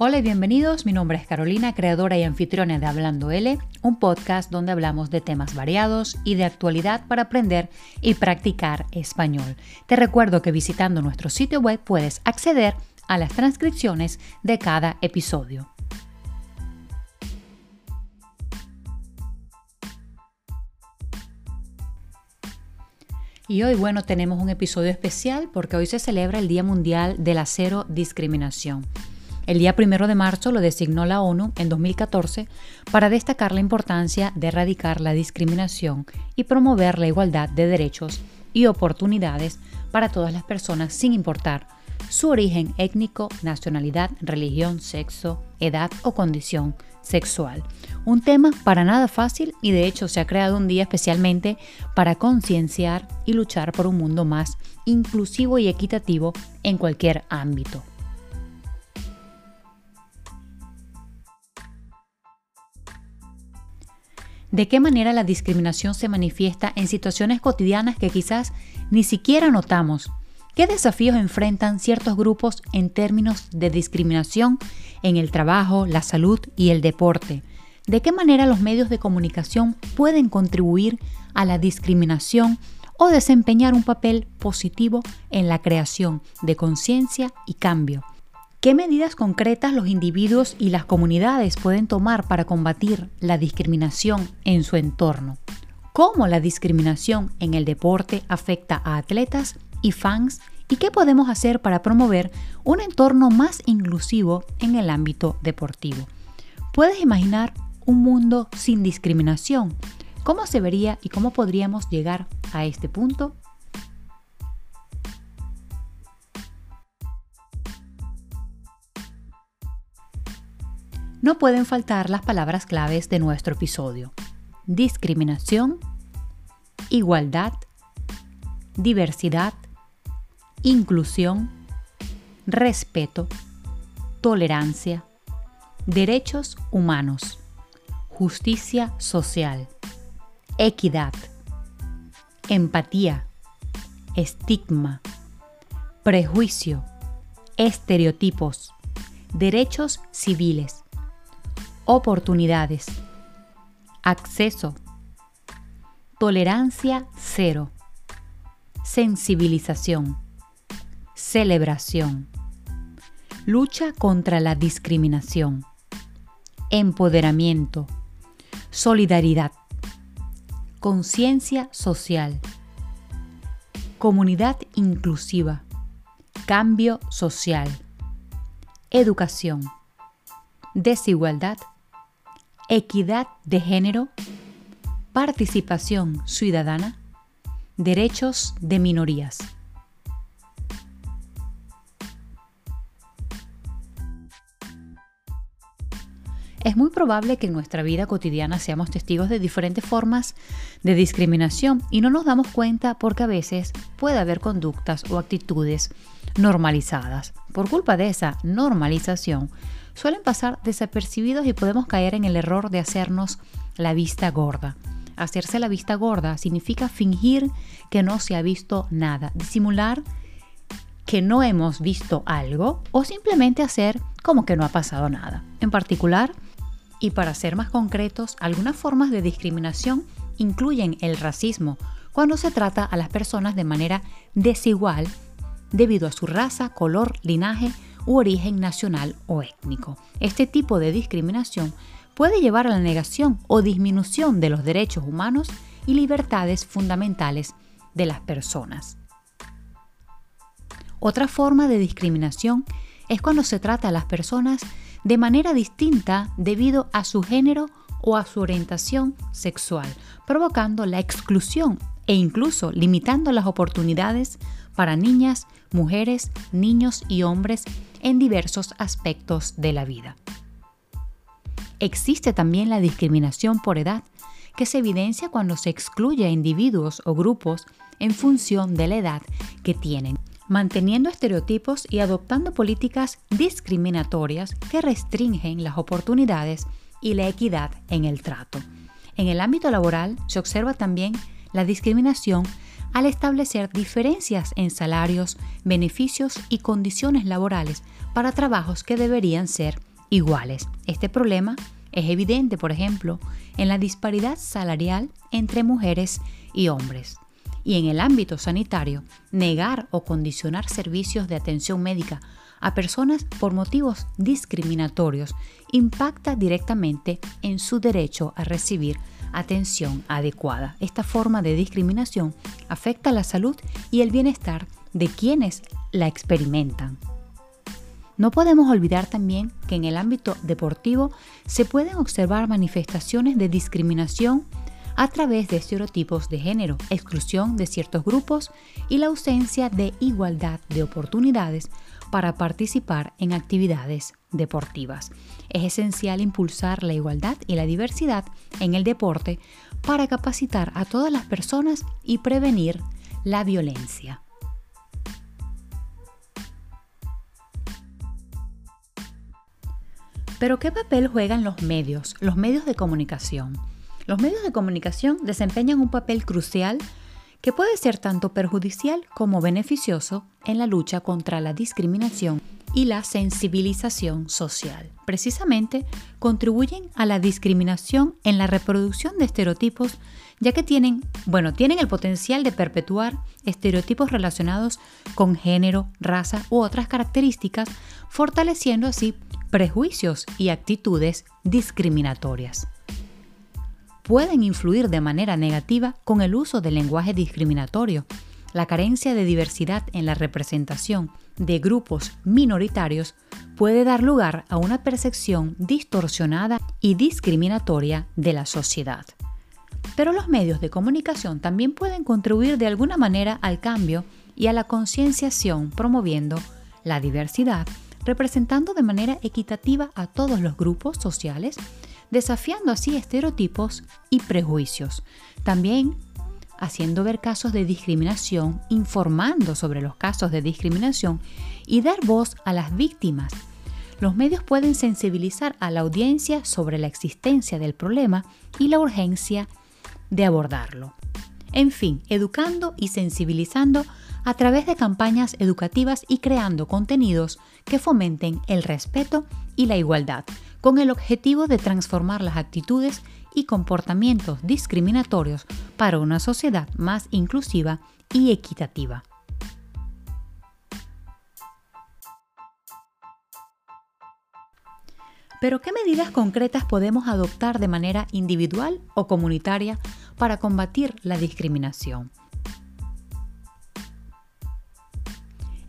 Hola y bienvenidos, mi nombre es Carolina, creadora y anfitriona de Hablando L, un podcast donde hablamos de temas variados y de actualidad para aprender y practicar español. Te recuerdo que visitando nuestro sitio web puedes acceder a las transcripciones de cada episodio. Y hoy, bueno, tenemos un episodio especial porque hoy se celebra el Día Mundial de la Cero Discriminación. El día primero de marzo lo designó la ONU en 2014 para destacar la importancia de erradicar la discriminación y promover la igualdad de derechos y oportunidades para todas las personas sin importar su origen étnico, nacionalidad, religión, sexo, edad o condición sexual. Un tema para nada fácil y de hecho se ha creado un día especialmente para concienciar y luchar por un mundo más inclusivo y equitativo en cualquier ámbito. De qué manera la discriminación se manifiesta en situaciones cotidianas que quizás ni siquiera notamos. ¿Qué desafíos enfrentan ciertos grupos en términos de discriminación en el trabajo, la salud y el deporte? ¿De qué manera los medios de comunicación pueden contribuir a la discriminación o desempeñar un papel positivo en la creación de conciencia y cambio? ¿Qué medidas concretas los individuos y las comunidades pueden tomar para combatir la discriminación en su entorno? ¿Cómo la discriminación en el deporte afecta a atletas y fans? ¿Y qué podemos hacer para promover un entorno más inclusivo en el ámbito deportivo? ¿Puedes imaginar un mundo sin discriminación? ¿Cómo se vería y cómo podríamos llegar a este punto? No pueden faltar las palabras claves de nuestro episodio. Discriminación, igualdad, diversidad, inclusión, respeto, tolerancia, derechos humanos, justicia social, equidad, empatía, estigma, prejuicio, estereotipos, derechos civiles, oportunidades, acceso, tolerancia cero, sensibilización, celebración, lucha contra la discriminación, empoderamiento, solidaridad, conciencia social, comunidad inclusiva, cambio social, educación, desigualdad equidad de género, participación ciudadana, derechos de minorías. Es muy probable que en nuestra vida cotidiana seamos testigos de diferentes formas de discriminación y no nos damos cuenta porque a veces puede haber conductas o actitudes normalizadas. Por culpa de esa normalización, suelen pasar desapercibidos y podemos caer en el error de hacernos la vista gorda. Hacerse la vista gorda significa fingir que no se ha visto nada, disimular que no hemos visto algo o simplemente hacer como que no ha pasado nada. En particular, y para ser más concretos, algunas formas de discriminación incluyen el racismo, cuando se trata a las personas de manera desigual debido a su raza, color, linaje u origen nacional o étnico. Este tipo de discriminación puede llevar a la negación o disminución de los derechos humanos y libertades fundamentales de las personas. Otra forma de discriminación es cuando se trata a las personas de manera distinta debido a su género o a su orientación sexual, provocando la exclusión e incluso limitando las oportunidades para niñas, mujeres, niños y hombres en diversos aspectos de la vida. Existe también la discriminación por edad, que se evidencia cuando se excluye a individuos o grupos en función de la edad que tienen, manteniendo estereotipos y adoptando políticas discriminatorias que restringen las oportunidades y la equidad en el trato. En el ámbito laboral se observa también la discriminación al establecer diferencias en salarios, beneficios y condiciones laborales para trabajos que deberían ser iguales. Este problema es evidente, por ejemplo, en la disparidad salarial entre mujeres y hombres. Y en el ámbito sanitario, negar o condicionar servicios de atención médica a personas por motivos discriminatorios impacta directamente en su derecho a recibir atención adecuada. Esta forma de discriminación afecta la salud y el bienestar de quienes la experimentan. No podemos olvidar también que en el ámbito deportivo se pueden observar manifestaciones de discriminación a través de estereotipos de género, exclusión de ciertos grupos y la ausencia de igualdad de oportunidades para participar en actividades deportivas. Es esencial impulsar la igualdad y la diversidad en el deporte para capacitar a todas las personas y prevenir la violencia. Pero ¿qué papel juegan los medios, los medios de comunicación? Los medios de comunicación desempeñan un papel crucial que puede ser tanto perjudicial como beneficioso en la lucha contra la discriminación y la sensibilización social. Precisamente contribuyen a la discriminación en la reproducción de estereotipos, ya que tienen, bueno, tienen el potencial de perpetuar estereotipos relacionados con género, raza u otras características, fortaleciendo así prejuicios y actitudes discriminatorias. Pueden influir de manera negativa con el uso del lenguaje discriminatorio, la carencia de diversidad en la representación de grupos minoritarios puede dar lugar a una percepción distorsionada y discriminatoria de la sociedad. Pero los medios de comunicación también pueden contribuir de alguna manera al cambio y a la concienciación promoviendo la diversidad representando de manera equitativa a todos los grupos sociales, desafiando así estereotipos y prejuicios. También haciendo ver casos de discriminación, informando sobre los casos de discriminación y dar voz a las víctimas. Los medios pueden sensibilizar a la audiencia sobre la existencia del problema y la urgencia de abordarlo. En fin, educando y sensibilizando a través de campañas educativas y creando contenidos que fomenten el respeto y la igualdad, con el objetivo de transformar las actitudes y comportamientos discriminatorios para una sociedad más inclusiva y equitativa. Pero ¿qué medidas concretas podemos adoptar de manera individual o comunitaria para combatir la discriminación?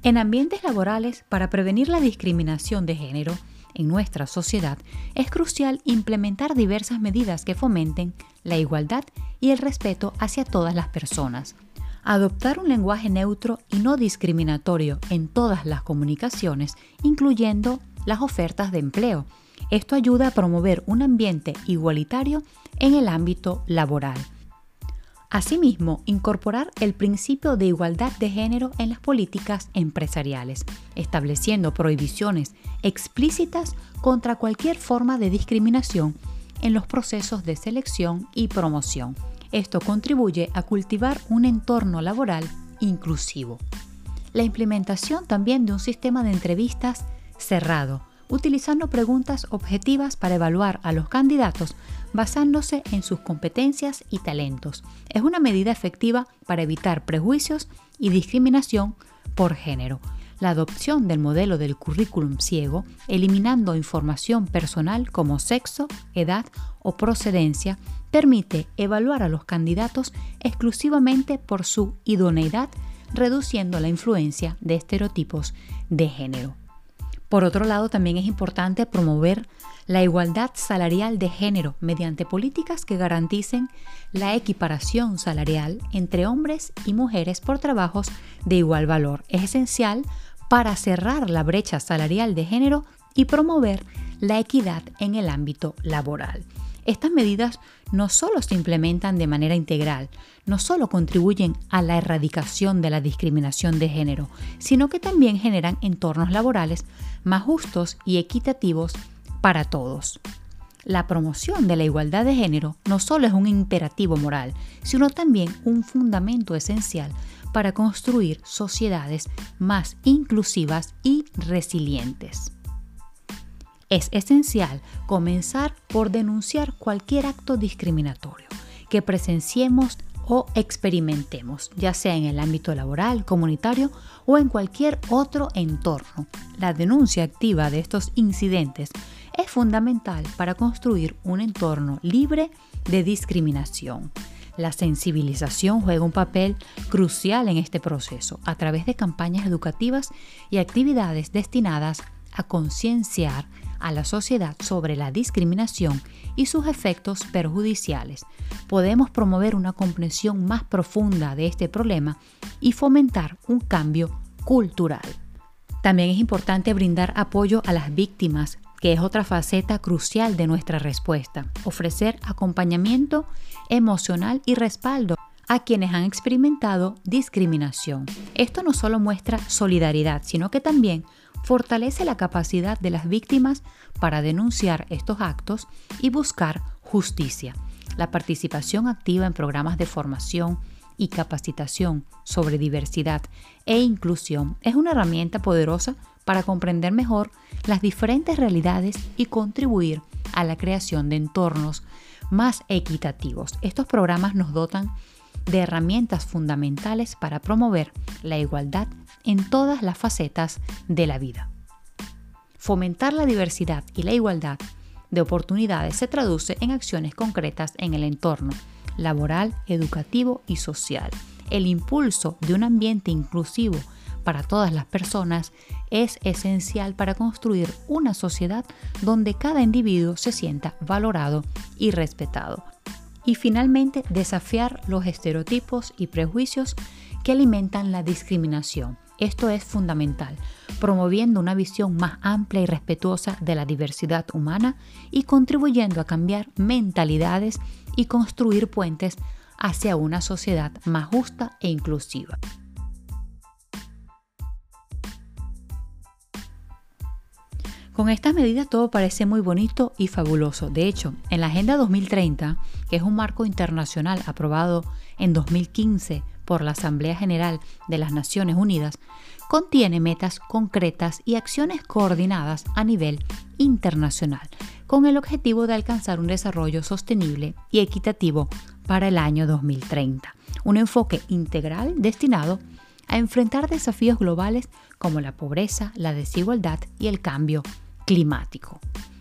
En ambientes laborales, para prevenir la discriminación de género en nuestra sociedad, es crucial implementar diversas medidas que fomenten la igualdad y el respeto hacia todas las personas. Adoptar un lenguaje neutro y no discriminatorio en todas las comunicaciones, incluyendo las ofertas de empleo. Esto ayuda a promover un ambiente igualitario en el ámbito laboral. Asimismo, incorporar el principio de igualdad de género en las políticas empresariales, estableciendo prohibiciones explícitas contra cualquier forma de discriminación en los procesos de selección y promoción. Esto contribuye a cultivar un entorno laboral inclusivo. La implementación también de un sistema de entrevistas cerrado, utilizando preguntas objetivas para evaluar a los candidatos basándose en sus competencias y talentos. Es una medida efectiva para evitar prejuicios y discriminación por género. La adopción del modelo del currículum ciego, eliminando información personal como sexo, edad o procedencia, permite evaluar a los candidatos exclusivamente por su idoneidad, reduciendo la influencia de estereotipos de género. Por otro lado, también es importante promover la igualdad salarial de género mediante políticas que garanticen la equiparación salarial entre hombres y mujeres por trabajos de igual valor. Es esencial para cerrar la brecha salarial de género y promover la equidad en el ámbito laboral. Estas medidas no solo se implementan de manera integral, no solo contribuyen a la erradicación de la discriminación de género, sino que también generan entornos laborales más justos y equitativos para todos. La promoción de la igualdad de género no solo es un imperativo moral, sino también un fundamento esencial para construir sociedades más inclusivas y resilientes. Es esencial comenzar por denunciar cualquier acto discriminatorio que presenciemos o experimentemos, ya sea en el ámbito laboral, comunitario o en cualquier otro entorno. La denuncia activa de estos incidentes es fundamental para construir un entorno libre de discriminación. La sensibilización juega un papel crucial en este proceso a través de campañas educativas y actividades destinadas a concienciar a la sociedad sobre la discriminación y sus efectos perjudiciales. Podemos promover una comprensión más profunda de este problema y fomentar un cambio cultural. También es importante brindar apoyo a las víctimas que es otra faceta crucial de nuestra respuesta, ofrecer acompañamiento emocional y respaldo a quienes han experimentado discriminación. Esto no solo muestra solidaridad, sino que también fortalece la capacidad de las víctimas para denunciar estos actos y buscar justicia. La participación activa en programas de formación y capacitación sobre diversidad e inclusión es una herramienta poderosa para comprender mejor las diferentes realidades y contribuir a la creación de entornos más equitativos. Estos programas nos dotan de herramientas fundamentales para promover la igualdad en todas las facetas de la vida. Fomentar la diversidad y la igualdad de oportunidades se traduce en acciones concretas en el entorno laboral, educativo y social. El impulso de un ambiente inclusivo para todas las personas es esencial para construir una sociedad donde cada individuo se sienta valorado y respetado. Y finalmente, desafiar los estereotipos y prejuicios que alimentan la discriminación. Esto es fundamental, promoviendo una visión más amplia y respetuosa de la diversidad humana y contribuyendo a cambiar mentalidades y construir puentes hacia una sociedad más justa e inclusiva. Con estas medidas todo parece muy bonito y fabuloso. De hecho, en la Agenda 2030, que es un marco internacional aprobado en 2015 por la Asamblea General de las Naciones Unidas, contiene metas concretas y acciones coordinadas a nivel internacional, con el objetivo de alcanzar un desarrollo sostenible y equitativo para el año 2030. Un enfoque integral destinado a enfrentar desafíos globales como la pobreza, la desigualdad y el cambio climático.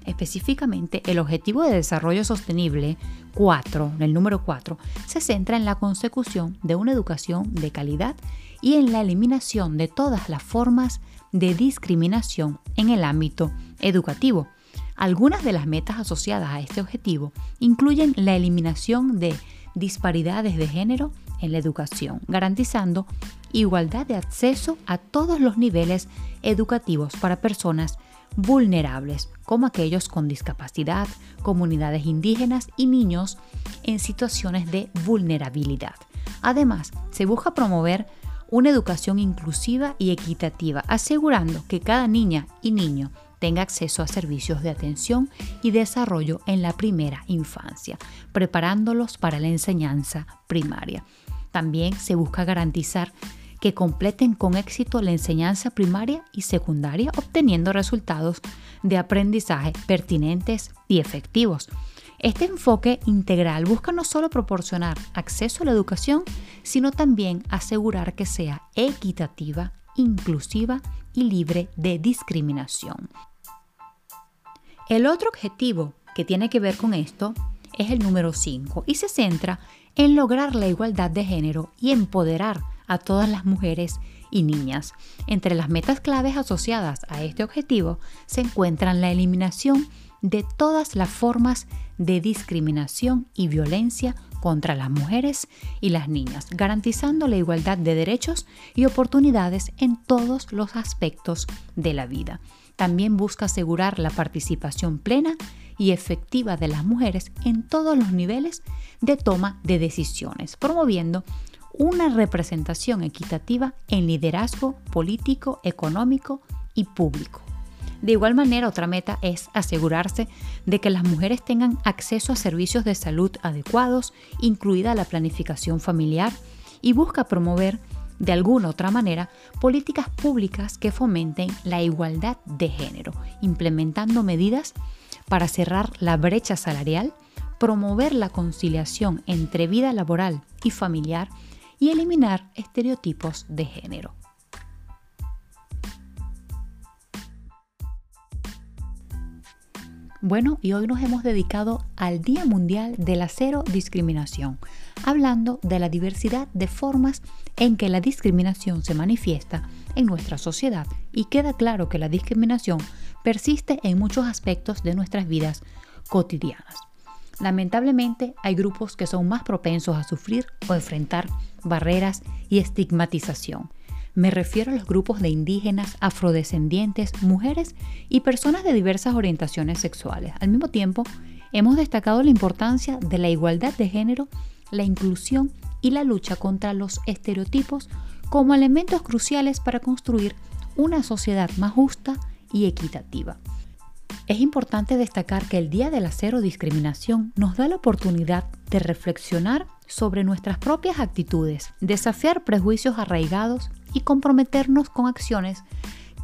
Específicamente, el Objetivo de Desarrollo Sostenible 4, el número 4, se centra en la consecución de una educación de calidad y en la eliminación de todas las formas de discriminación en el ámbito educativo. Algunas de las metas asociadas a este objetivo incluyen la eliminación de disparidades de género en la educación, garantizando igualdad de acceso a todos los niveles educativos para personas vulnerables, como aquellos con discapacidad, comunidades indígenas y niños en situaciones de vulnerabilidad. Además, se busca promover una educación inclusiva y equitativa, asegurando que cada niña y niño tenga acceso a servicios de atención y desarrollo en la primera infancia, preparándolos para la enseñanza primaria. También se busca garantizar que completen con éxito la enseñanza primaria y secundaria obteniendo resultados de aprendizaje pertinentes y efectivos. Este enfoque integral busca no solo proporcionar acceso a la educación, sino también asegurar que sea equitativa, inclusiva y libre de discriminación. El otro objetivo que tiene que ver con esto es el número 5 y se centra en lograr la igualdad de género y empoderar a todas las mujeres y niñas. Entre las metas claves asociadas a este objetivo se encuentran la eliminación de todas las formas de discriminación y violencia contra las mujeres y las niñas, garantizando la igualdad de derechos y oportunidades en todos los aspectos de la vida. También busca asegurar la participación plena y efectiva de las mujeres en todos los niveles de toma de decisiones, promoviendo una representación equitativa en liderazgo político, económico y público. De igual manera, otra meta es asegurarse de que las mujeres tengan acceso a servicios de salud adecuados, incluida la planificación familiar, y busca promover de alguna otra manera políticas públicas que fomenten la igualdad de género, implementando medidas para cerrar la brecha salarial, promover la conciliación entre vida laboral y familiar y eliminar estereotipos de género. Bueno, y hoy nos hemos dedicado al Día Mundial de la Cero Discriminación, hablando de la diversidad de formas en que la discriminación se manifiesta en nuestra sociedad y queda claro que la discriminación persiste en muchos aspectos de nuestras vidas cotidianas. Lamentablemente hay grupos que son más propensos a sufrir o enfrentar barreras y estigmatización me refiero a los grupos de indígenas, afrodescendientes, mujeres y personas de diversas orientaciones sexuales. Al mismo tiempo, hemos destacado la importancia de la igualdad de género, la inclusión y la lucha contra los estereotipos como elementos cruciales para construir una sociedad más justa y equitativa. Es importante destacar que el Día de la Cero Discriminación nos da la oportunidad de reflexionar sobre nuestras propias actitudes, desafiar prejuicios arraigados y comprometernos con acciones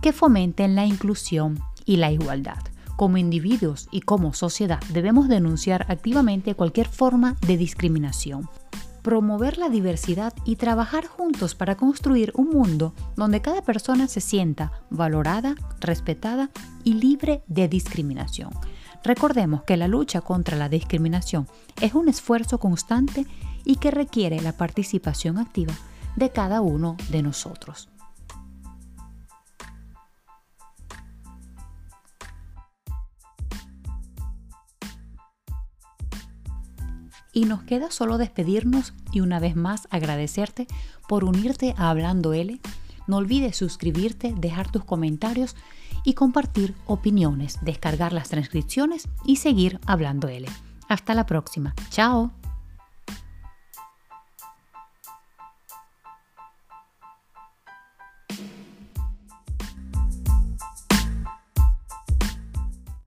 que fomenten la inclusión y la igualdad. Como individuos y como sociedad debemos denunciar activamente cualquier forma de discriminación, promover la diversidad y trabajar juntos para construir un mundo donde cada persona se sienta valorada, respetada y libre de discriminación. Recordemos que la lucha contra la discriminación es un esfuerzo constante y que requiere la participación activa de cada uno de nosotros. Y nos queda solo despedirnos y una vez más agradecerte por unirte a Hablando L. No olvides suscribirte, dejar tus comentarios y compartir opiniones, descargar las transcripciones y seguir Hablando L. Hasta la próxima. Chao.